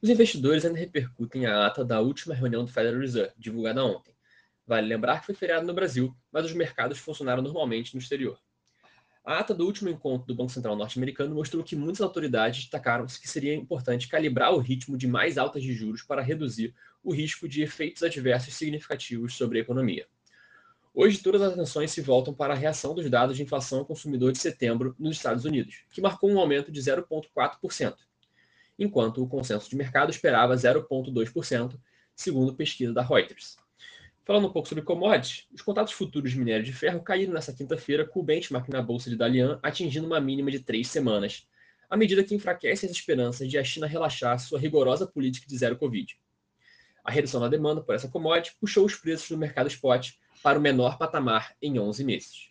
Os investidores ainda repercutem a ata da última reunião do Federal Reserve, divulgada ontem. Vale lembrar que foi feriado no Brasil, mas os mercados funcionaram normalmente no exterior. A ata do último encontro do Banco Central norte-americano mostrou que muitas autoridades destacaram que seria importante calibrar o ritmo de mais altas de juros para reduzir o risco de efeitos adversos significativos sobre a economia. Hoje, todas as atenções se voltam para a reação dos dados de inflação ao consumidor de setembro nos Estados Unidos, que marcou um aumento de 0,4%, enquanto o consenso de mercado esperava 0,2%, segundo pesquisa da Reuters. Falando um pouco sobre commodities, os contratos futuros de minério de ferro caíram nesta quinta-feira, com o benchmark na bolsa de Dalian atingindo uma mínima de três semanas, à medida que enfraquece as esperanças de a China relaxar sua rigorosa política de zero Covid. A redução na demanda por essa commodity puxou os preços no mercado spot para o menor patamar em 11 meses.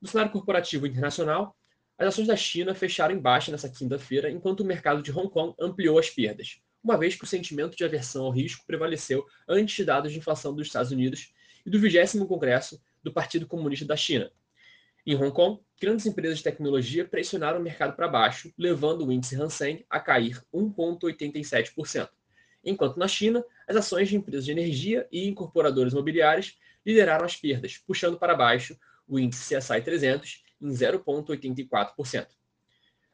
No cenário corporativo internacional, as ações da China fecharam em baixa nesta quinta-feira, enquanto o mercado de Hong Kong ampliou as perdas, uma vez que o sentimento de aversão ao risco prevaleceu antes de dados de inflação dos Estados Unidos e do 20 Congresso do Partido Comunista da China. Em Hong Kong, grandes empresas de tecnologia pressionaram o mercado para baixo, levando o índice Hang a cair 1,87%. Enquanto na China, as ações de empresas de energia e incorporadoras imobiliárias lideraram as perdas, puxando para baixo o índice CSI 300 em 0,84%.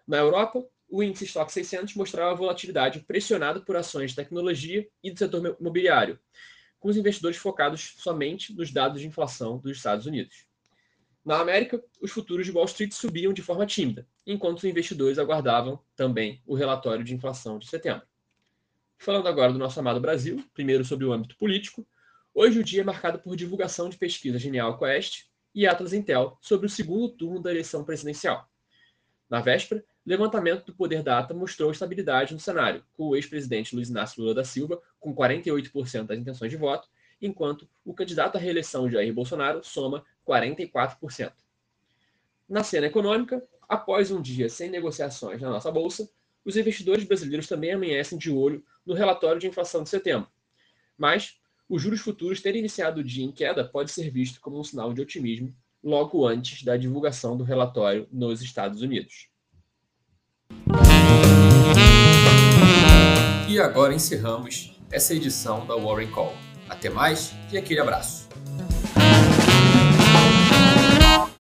Na Europa, o índice Stock 600 mostrava volatilidade pressionado por ações de tecnologia e do setor imobiliário, com os investidores focados somente nos dados de inflação dos Estados Unidos. Na América, os futuros de Wall Street subiam de forma tímida, enquanto os investidores aguardavam também o relatório de inflação de setembro. Falando agora do nosso amado Brasil, primeiro sobre o âmbito político, Hoje o dia é marcado por divulgação de pesquisa Genial Quest e Atlas Intel sobre o segundo turno da eleição presidencial. Na véspera, levantamento do Poder Data mostrou estabilidade no cenário, com o ex-presidente Luiz Inácio Lula da Silva com 48% das intenções de voto, enquanto o candidato à reeleição Jair Bolsonaro soma 44%. Na cena econômica, após um dia sem negociações na nossa bolsa, os investidores brasileiros também amanhecem de olho no relatório de inflação de setembro. Mas os juros futuros terem iniciado o dia em queda pode ser visto como um sinal de otimismo logo antes da divulgação do relatório nos Estados Unidos. E agora encerramos essa edição da Warren Call. Até mais e aquele abraço.